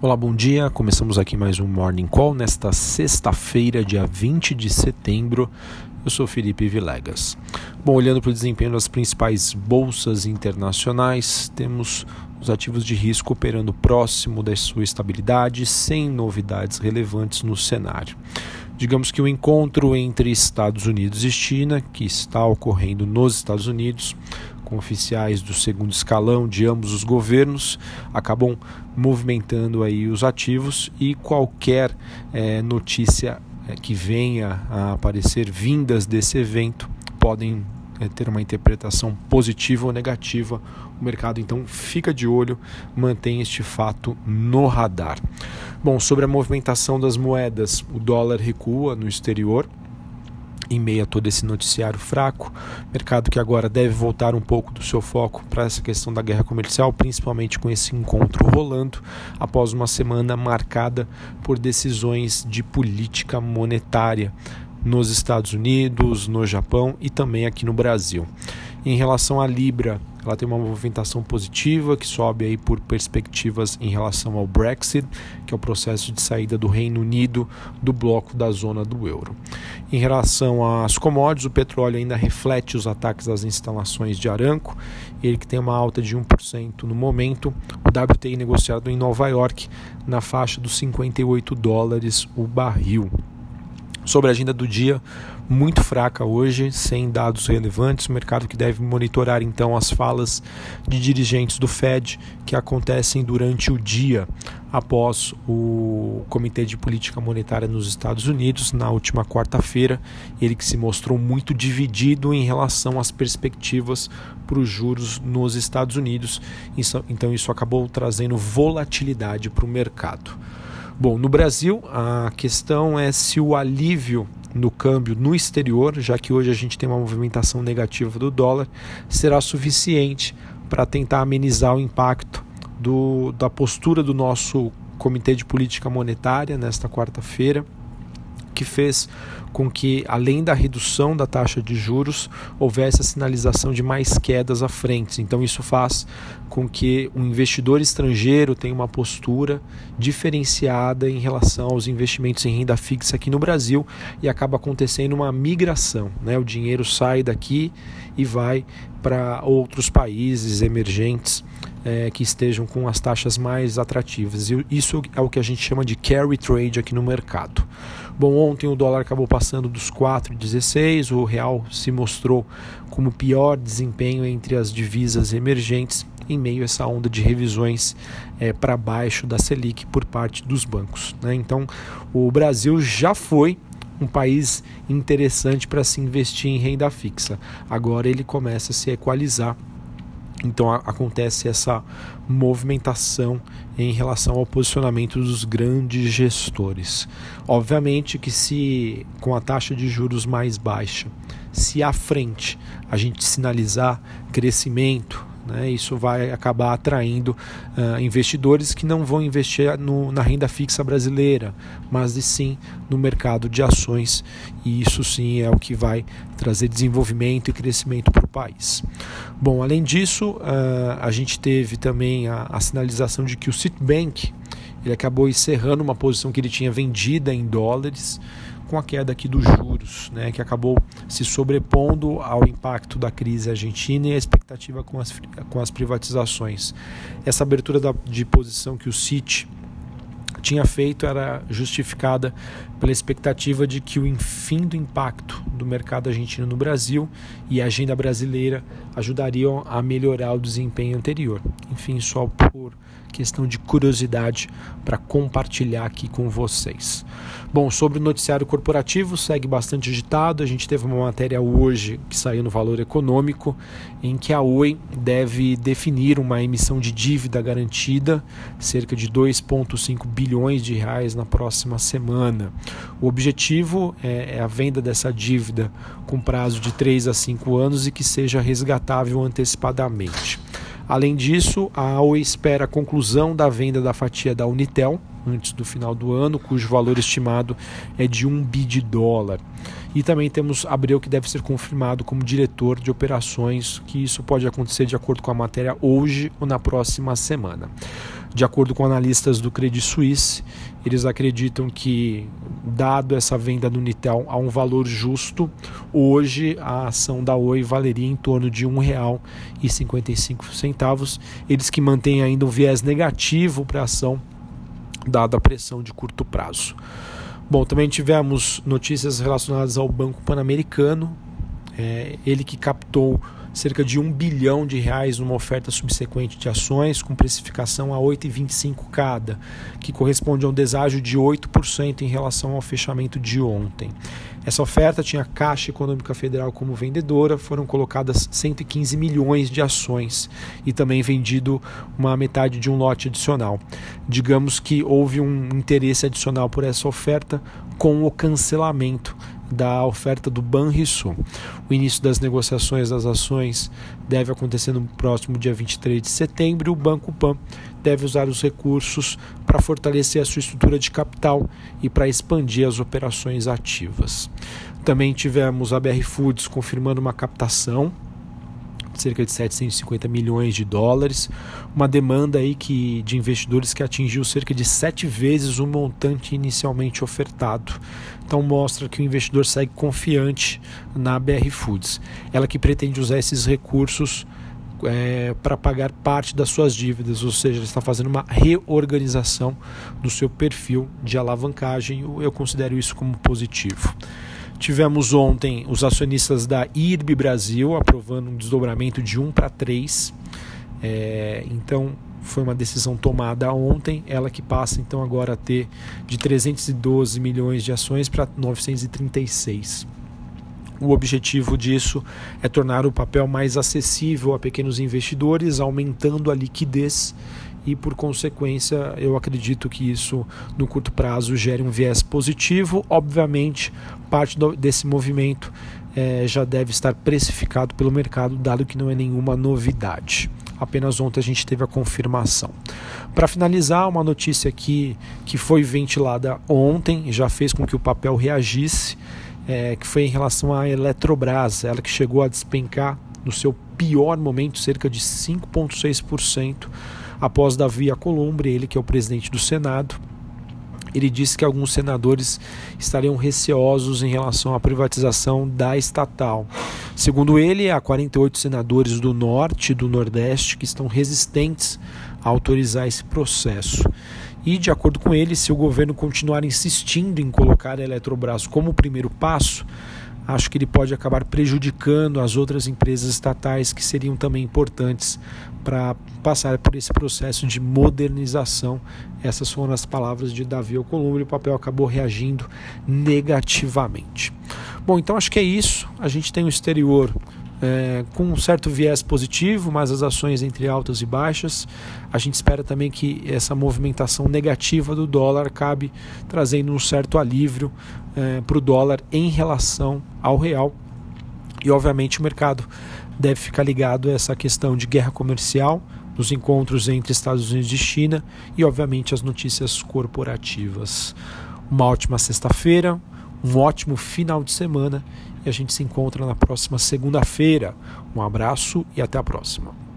Olá, bom dia. Começamos aqui mais um Morning Call nesta sexta-feira, dia 20 de setembro. Eu sou Felipe Vilegas. Bom, olhando para o desempenho das principais bolsas internacionais, temos os ativos de risco operando próximo da sua estabilidade, sem novidades relevantes no cenário. Digamos que o encontro entre Estados Unidos e China, que está ocorrendo nos Estados Unidos, com oficiais do segundo escalão de ambos os governos, acabam movimentando aí os ativos e qualquer é, notícia é, que venha a aparecer vindas desse evento podem é, ter uma interpretação positiva ou negativa. O mercado então fica de olho, mantém este fato no radar. Bom, sobre a movimentação das moedas, o dólar recua no exterior em meio a todo esse noticiário fraco, mercado que agora deve voltar um pouco do seu foco para essa questão da guerra comercial, principalmente com esse encontro rolando após uma semana marcada por decisões de política monetária nos Estados Unidos, no Japão e também aqui no Brasil. Em relação à Libra, ela tem uma movimentação positiva que sobe aí por perspectivas em relação ao Brexit, que é o processo de saída do Reino Unido do bloco da zona do euro. Em relação às commodities, o petróleo ainda reflete os ataques às instalações de Aranco, ele que tem uma alta de 1% no momento. O WTI negociado em Nova York na faixa dos 58 dólares o barril. Sobre a agenda do dia, muito fraca hoje, sem dados relevantes. O mercado que deve monitorar então as falas de dirigentes do Fed que acontecem durante o dia após o Comitê de Política Monetária nos Estados Unidos na última quarta-feira. Ele que se mostrou muito dividido em relação às perspectivas para os juros nos Estados Unidos. Então isso acabou trazendo volatilidade para o mercado. Bom, no Brasil, a questão é se o alívio no câmbio no exterior, já que hoje a gente tem uma movimentação negativa do dólar, será suficiente para tentar amenizar o impacto do, da postura do nosso Comitê de Política Monetária nesta quarta-feira que fez com que, além da redução da taxa de juros, houvesse a sinalização de mais quedas à frente. Então, isso faz com que o investidor estrangeiro tenha uma postura diferenciada em relação aos investimentos em renda fixa aqui no Brasil e acaba acontecendo uma migração. Né? O dinheiro sai daqui e vai para outros países emergentes é, que estejam com as taxas mais atrativas. E isso é o que a gente chama de carry trade aqui no mercado. Bom, ontem o dólar acabou passando dos 4,16, o real se mostrou como pior desempenho entre as divisas emergentes em meio a essa onda de revisões é, para baixo da Selic por parte dos bancos. Né? Então, o Brasil já foi um país interessante para se investir em renda fixa. Agora ele começa a se equalizar então a, acontece essa movimentação em relação ao posicionamento dos grandes gestores. Obviamente que se com a taxa de juros mais baixa, se à frente a gente sinalizar crescimento, né? Isso vai acabar atraindo uh, investidores que não vão investir no, na renda fixa brasileira, mas sim no mercado de ações, e isso sim é o que vai trazer desenvolvimento e crescimento para o país. Bom, além disso, uh, a gente teve também a, a sinalização de que o Citibank ele acabou encerrando uma posição que ele tinha vendida em dólares com a queda aqui dos juros, né, que acabou se sobrepondo ao impacto da crise argentina e a expectativa com as, com as privatizações. Essa abertura da, de posição que o Citi tinha feito era justificada pela expectativa de que o fim do impacto do mercado argentino no Brasil e a agenda brasileira ajudariam a melhorar o desempenho anterior. Enfim, só por questão de curiosidade para compartilhar aqui com vocês. Bom, sobre o noticiário corporativo, segue bastante agitado. A gente teve uma matéria hoje que saiu no Valor Econômico, em que a Oi deve definir uma emissão de dívida garantida, cerca de 2,5 bilhões de reais na próxima semana. O objetivo é, é a venda dessa dívida com prazo de 3 a 5 anos e que seja resgatável antecipadamente. Além disso, a Oi espera a conclusão da venda da fatia da Unitel antes do final do ano, cujo valor estimado é de 1 bi de dólar. E também temos Abreu que deve ser confirmado como diretor de operações, que isso pode acontecer de acordo com a matéria hoje ou na próxima semana. De acordo com analistas do Credit Suisse, eles acreditam que, dado essa venda do Nitel a um valor justo, hoje a ação da Oi valeria em torno de R$ 1,55. Eles que mantêm ainda um viés negativo para a ação, dada a pressão de curto prazo. Bom, também tivemos notícias relacionadas ao Banco Pan-Americano, é, ele que captou cerca de um bilhão de reais numa oferta subsequente de ações com precificação a 8,25 cada, que corresponde a um deságio de 8% em relação ao fechamento de ontem. Essa oferta tinha a Caixa Econômica Federal como vendedora, foram colocadas 115 milhões de ações e também vendido uma metade de um lote adicional. Digamos que houve um interesse adicional por essa oferta com o cancelamento da oferta do Banrisul. O início das negociações das ações deve acontecer no próximo dia 23 de setembro o Banco Pan deve usar os recursos para fortalecer a sua estrutura de capital e para expandir as operações ativas. Também tivemos a BR Foods confirmando uma captação cerca de 750 milhões de dólares, uma demanda aí que, de investidores que atingiu cerca de sete vezes o montante inicialmente ofertado. Então mostra que o investidor segue confiante na BR Foods. Ela que pretende usar esses recursos é, para pagar parte das suas dívidas, ou seja, está fazendo uma reorganização do seu perfil de alavancagem. Eu considero isso como positivo. Tivemos ontem os acionistas da IRB Brasil aprovando um desdobramento de 1 para 3. É, então foi uma decisão tomada ontem, ela que passa então agora a ter de 312 milhões de ações para 936. O objetivo disso é tornar o papel mais acessível a pequenos investidores, aumentando a liquidez e, por consequência, eu acredito que isso no curto prazo gere um viés positivo. Obviamente, parte do, desse movimento é, já deve estar precificado pelo mercado, dado que não é nenhuma novidade. Apenas ontem a gente teve a confirmação. Para finalizar, uma notícia aqui que foi ventilada ontem, já fez com que o papel reagisse, é, que foi em relação à Eletrobras, ela que chegou a despencar no seu pior momento, cerca de 5,6% após Davi Alcolumbre, ele que é o presidente do Senado, ele disse que alguns senadores estariam receosos em relação à privatização da estatal. Segundo ele, há 48 senadores do Norte e do Nordeste que estão resistentes a autorizar esse processo. E, de acordo com ele, se o governo continuar insistindo em colocar a Eletrobras como primeiro passo, acho que ele pode acabar prejudicando as outras empresas estatais que seriam também importantes para passar por esse processo de modernização. Essas foram as palavras de Davi Alcolumbre o papel acabou reagindo negativamente. Bom, então acho que é isso. A gente tem o exterior é, com um certo viés positivo, mas as ações entre altas e baixas. A gente espera também que essa movimentação negativa do dólar acabe trazendo um certo alívio é, para o dólar em relação ao real. E obviamente o mercado deve ficar ligado a essa questão de guerra comercial, nos encontros entre Estados Unidos e China e obviamente as notícias corporativas. Uma ótima sexta-feira, um ótimo final de semana e a gente se encontra na próxima segunda-feira. Um abraço e até a próxima.